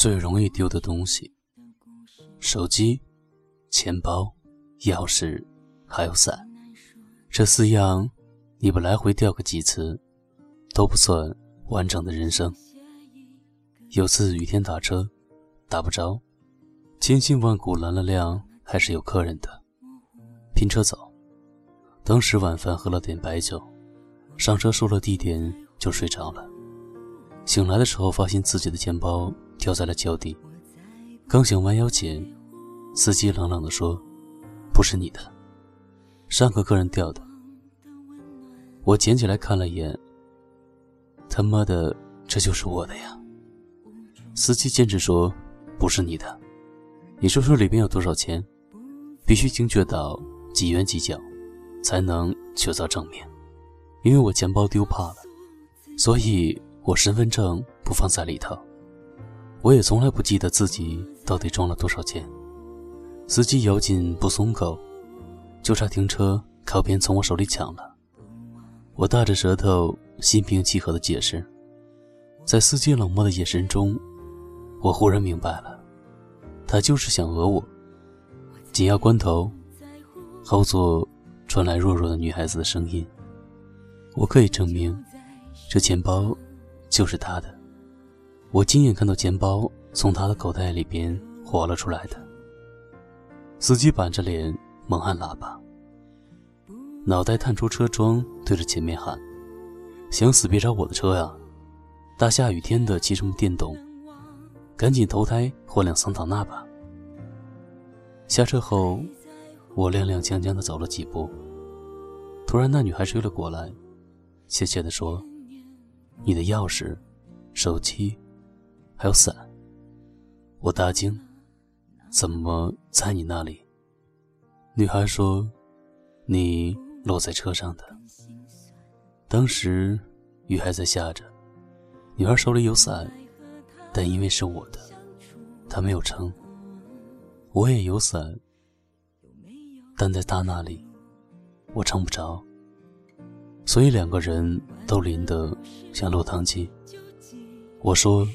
最容易丢的东西：手机、钱包、钥匙，还有伞。这四样，你不来回掉个几次，都不算完整的人生。有次雨天打车，打不着，千辛万苦拦了辆，还是有客人的，拼车走。当时晚饭喝了点白酒，上车说了地点就睡着了。醒来的时候，发现自己的钱包掉在了脚底，刚想弯腰捡，司机冷冷地说：“不是你的，上个客人掉的。”我捡起来看了一眼，他妈的，这就是我的呀！司机坚持说：“不是你的，你说说里边有多少钱？必须精确到几元几角，才能确凿正面。因为我钱包丢怕了，所以。”我身份证不放在里头，我也从来不记得自己到底装了多少钱。司机咬紧不松口，就差停车靠边从我手里抢了。我大着舌头，心平气和地解释。在司机冷漠的眼神中，我忽然明白了，他就是想讹我。紧要关头，后座传来弱弱的女孩子的声音：“我可以证明，这钱包。”就是他的，我亲眼看到钱包从他的口袋里边滑了出来的。司机板着脸猛按喇叭，脑袋探出车窗，对着前面喊：“想死别找我的车呀！大下雨天的骑什么电动？赶紧投胎换辆桑塔纳吧！”下车后，我踉踉跄跄的走了几步，突然那女孩追了过来，怯怯地说。你的钥匙、手机，还有伞。我大惊，怎么在你那里？女孩说：“你落在车上的。”当时雨还在下着，女孩手里有伞，但因为是我的，她没有撑。我也有伞，但在她那里，我撑不着。所以两个人都淋得像落汤鸡。我说：“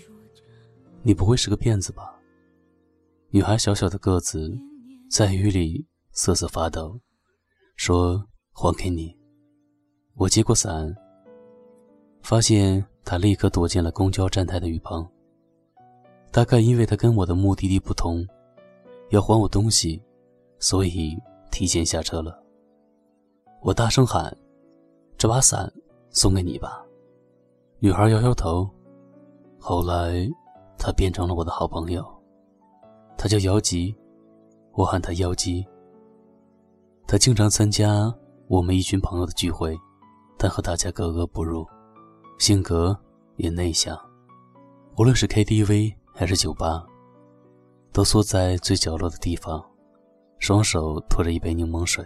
你不会是个骗子吧？”女孩小小的个子，在雨里瑟瑟发抖，说：“还给你。”我接过伞，发现她立刻躲进了公交站台的雨棚。大概因为她跟我的目的地不同，要还我东西，所以提前下车了。我大声喊。这把伞送给你吧，女孩摇摇头。后来，她变成了我的好朋友，她叫姚吉，我喊她妖姬。她经常参加我们一群朋友的聚会，但和大家格格不入，性格也内向。无论是 KTV 还是酒吧，都缩在最角落的地方，双手托着一杯柠檬水，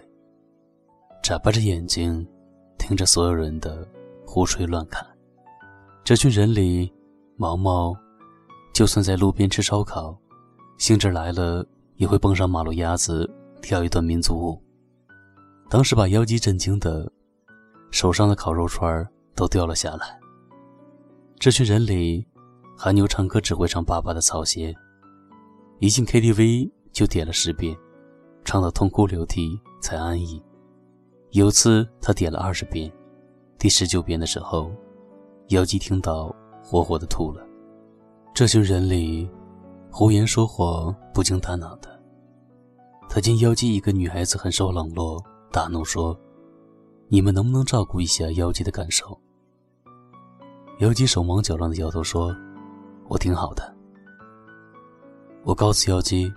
眨巴着眼睛。听着所有人的胡吹乱侃，这群人里，毛毛就算在路边吃烧烤，兴致来了也会蹦上马路牙子跳一段民族舞。当时把妖姬震惊的，手上的烤肉串都掉了下来。这群人里，韩牛唱歌只会唱爸爸的草鞋，一进 KTV 就点了十遍，唱到痛哭流涕才安逸。有次他点了二十遍，第十九遍的时候，妖姬听到，活活的吐了。这群人里，胡言说谎、不经大脑的。他见妖姬一个女孩子很受冷落，大怒说：“你们能不能照顾一下妖姬的感受？”妖姬手忙脚乱的摇头说：“我挺好的。”我告诉妖姬：“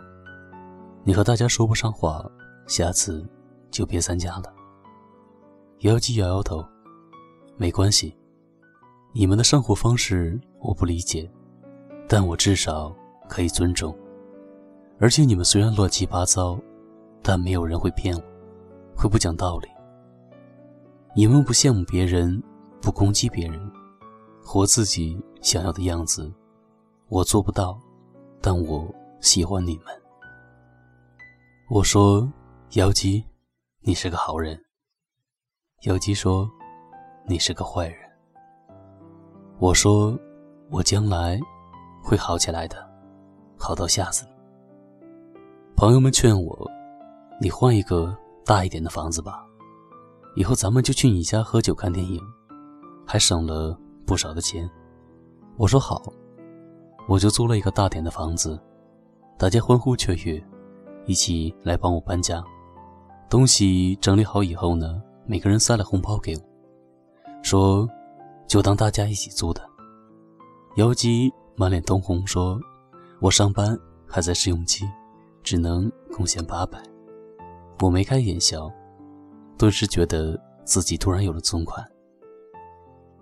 你和大家说不上话，下次就别参加了。”妖姬摇摇头，没关系，你们的生活方式我不理解，但我至少可以尊重。而且你们虽然乱七八糟，但没有人会骗我，会不讲道理。你们不羡慕别人，不攻击别人，活自己想要的样子，我做不到，但我喜欢你们。我说，妖姬，你是个好人。妖姬说：“你是个坏人。”我说：“我将来会好起来的。”好到吓死你。朋友们劝我，你换一个大一点的房子吧，以后咱们就去你家喝酒看电影，还省了不少的钱。我说好，我就租了一个大点的房子，大家欢呼雀跃，一起来帮我搬家。东西整理好以后呢，每个人塞了红包给我，说就当大家一起租的。妖姬满脸通红说：“我上班还在试用期，只能贡献八百。”我眉开眼笑，顿时觉得自己突然有了存款。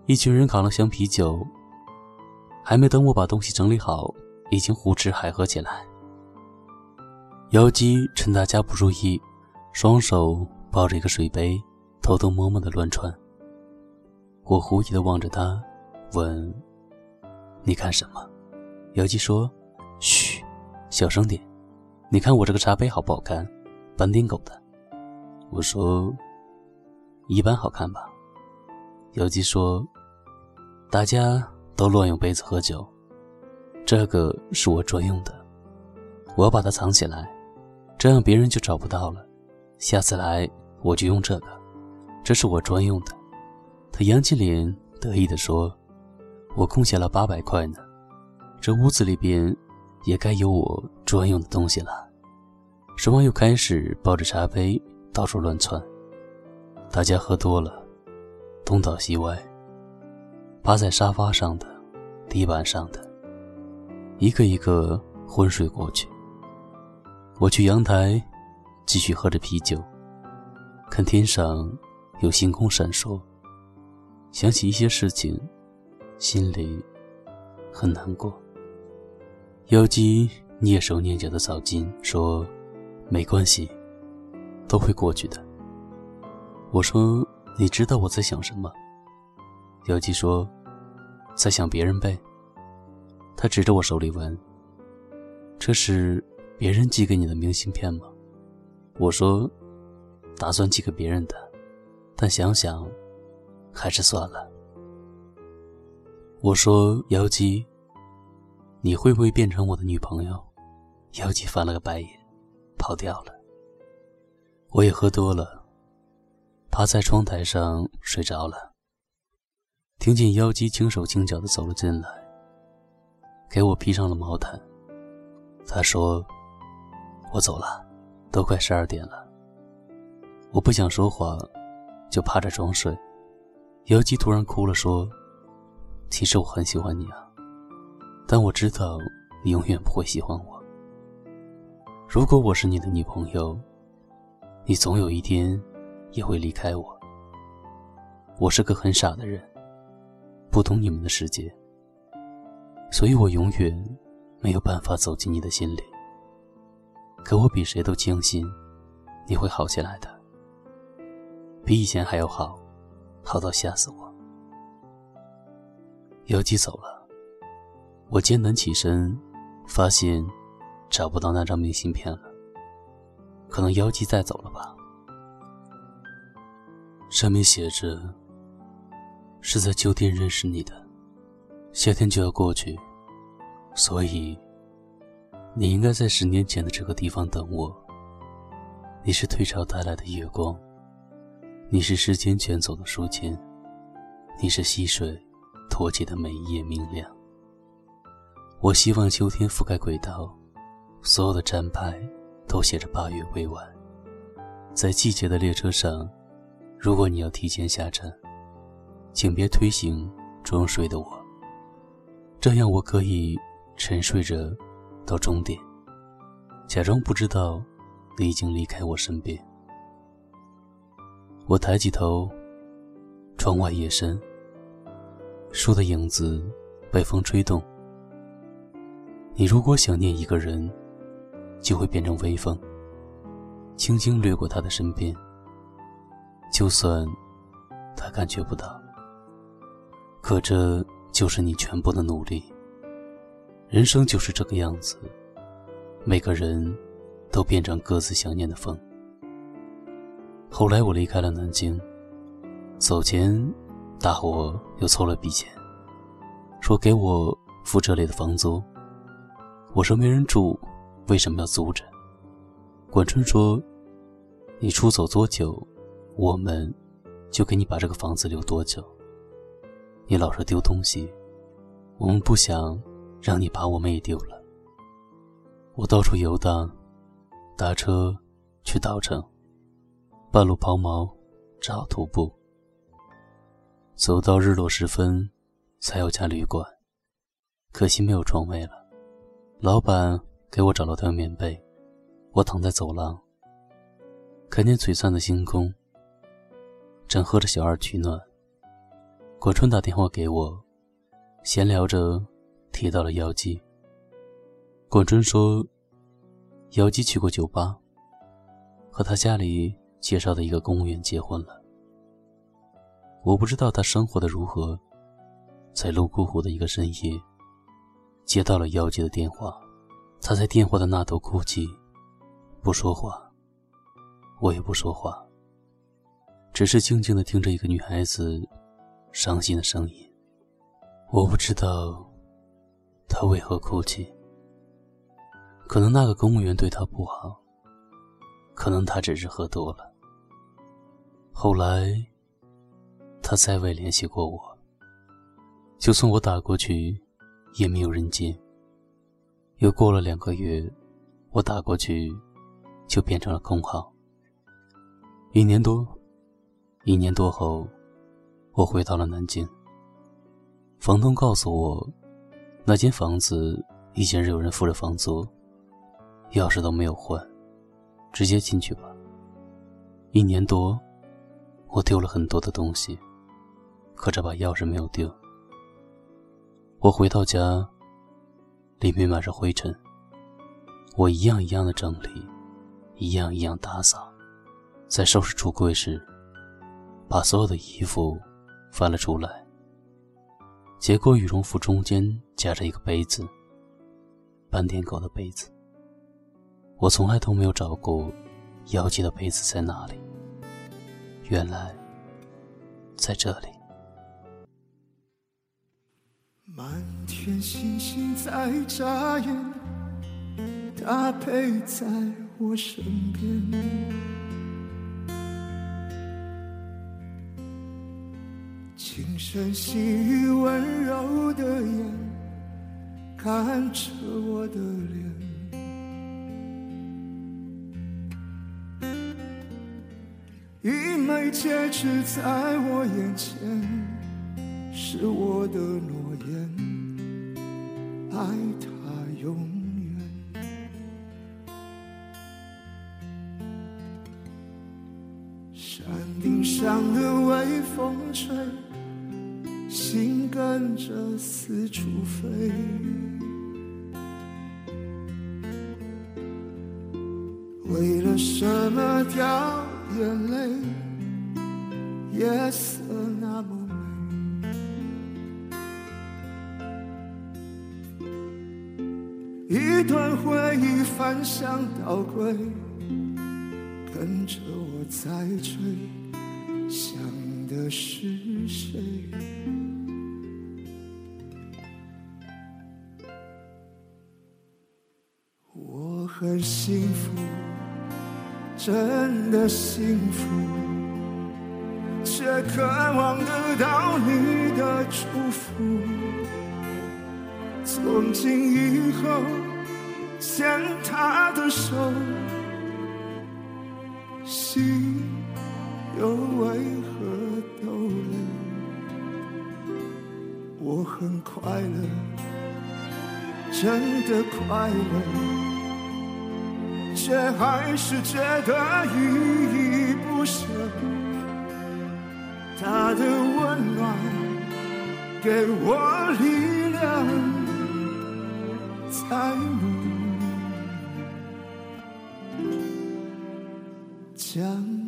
一群人扛了箱啤酒。还没等我把东西整理好，已经胡吃海喝起来。妖姬趁大家不注意，双手抱着一个水杯，偷偷摸摸的乱窜。我狐疑的望着他，问：“你看什么？”姚姬说：“嘘，小声点。你看我这个茶杯好不好看？斑点狗的。”我说：“一般好看吧。”姚姬说：“大家。”都乱用杯子喝酒，这个是我专用的，我要把它藏起来，这样别人就找不到了。下次来我就用这个，这是我专用的。他扬起脸得意地说：“我贡献了八百块呢，这屋子里边也该有我专用的东西了。”说完又开始抱着茶杯到处乱窜。大家喝多了，东倒西歪。趴在沙发上的、地板上的，一个一个昏睡过去。我去阳台，继续喝着啤酒，看天上有星空闪烁，想起一些事情，心里很难过。妖姬蹑手蹑脚的走近，说：“没关系，都会过去的。”我说：“你知道我在想什么？”妖姬说：“在想别人呗。”他指着我手里问：“这是别人寄给你的明信片吗？”我说：“打算寄给别人的，但想想，还是算了。”我说：“妖姬，你会不会变成我的女朋友？”妖姬翻了个白眼，跑掉了。我也喝多了，趴在窗台上睡着了。听见妖姬轻手轻脚的走了进来，给我披上了毛毯。他说：“我走了，都快十二点了。”我不想说话，就趴着装睡。妖姬突然哭了，说：“其实我很喜欢你啊，但我知道你永远不会喜欢我。如果我是你的女朋友，你总有一天也会离开我。我是个很傻的人。”不懂你们的世界，所以我永远没有办法走进你的心里。可我比谁都相信你会好起来的，比以前还要好，好到吓死我。妖姬走了，我艰难起身，发现找不到那张明信片了。可能妖姬带走了吧？上面写着。是在酒店认识你的，夏天就要过去，所以你应该在十年前的这个地方等我。你是退潮带来的月光，你是时间卷走的书签，你是溪水托起的每一页明亮。我希望秋天覆盖轨道，所有的站牌都写着八月未晚。在季节的列车上，如果你要提前下站。请别推醒装睡的我，这样我可以沉睡着到终点，假装不知道你已经离开我身边。我抬起头，窗外夜深，树的影子被风吹动。你如果想念一个人，就会变成微风，轻轻掠过他的身边，就算他感觉不到。可这就是你全部的努力。人生就是这个样子，每个人都变成各自想念的风。后来我离开了南京，走前，大伙又凑了笔钱，说给我付这里的房租。我说没人住，为什么要租着？管春说：“你出走多久，我们就给你把这个房子留多久。你老是丢东西，我们不想让你把我们也丢了。”我到处游荡，打车去稻城，半路抛锚，只好徒步。走到日落时分，才有家旅馆，可惜没有床位了。老板给我找了条棉被。我躺在走廊，看见璀璨的星空，正喝着小二取暖。果春打电话给我，闲聊着提到了妖姬。果春说，妖姬去过酒吧，和他家里介绍的一个公务员结婚了。我不知道他生活的如何，在泸沽湖的一个深夜，接到了妖姬的电话，他在电话的那头哭泣。不说话，我也不说话，只是静静的听着一个女孩子伤心的声音。我不知道她为何哭泣，可能那个公务员对她不好，可能她只是喝多了。后来，她再未联系过我，就算我打过去，也没有人接。又过了两个月，我打过去。就变成了空号。一年多，一年多后，我回到了南京。房东告诉我，那间房子已经有人付了房租，钥匙都没有换，直接进去吧。一年多，我丢了很多的东西，可这把钥匙没有丢。我回到家，里面满是灰尘，我一样一样的整理。一样一样打扫，在收拾橱柜时，把所有的衣服翻了出来。结果羽绒服中间夹着一个杯子，斑点狗的杯子。我从来都没有找过妖姬的杯子在哪里，原来在这里。满天星星在眨眼，他陪在。我身边，轻声细语温柔的眼，看着我的脸，一枚戒指在我眼前，是我的诺言，爱他永远。山。顶上的微风吹，心跟着四处飞。为了什么掉眼泪？夜色那么一段回忆翻箱倒柜，跟着我在追。想的是谁？我很幸福，真的幸福，却渴望得到你的祝福。从今以后，牵他的手，心。又为何逗留？我很快乐，真的快乐，却还是觉得依依不舍。他的温暖给我力量，在路想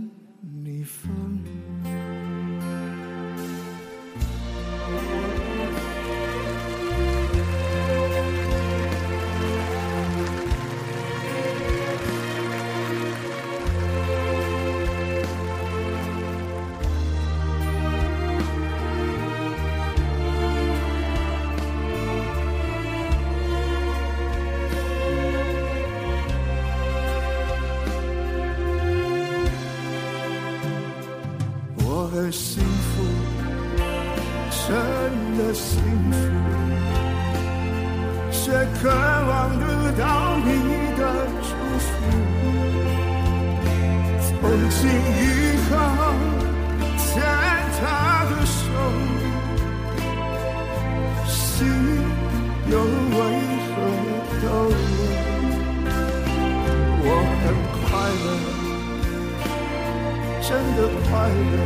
从今以后，牵他的手，心又为何抖？我很快乐，真的快乐。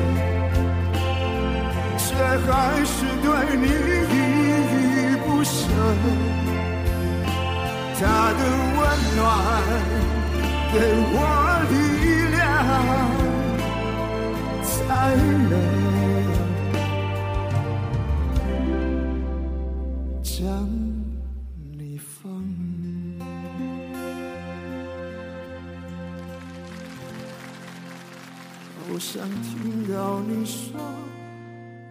却还是对你依依不舍，他的温暖给我力你说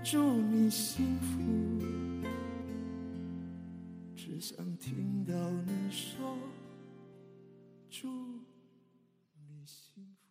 祝你幸福。只想听到你说祝你幸福。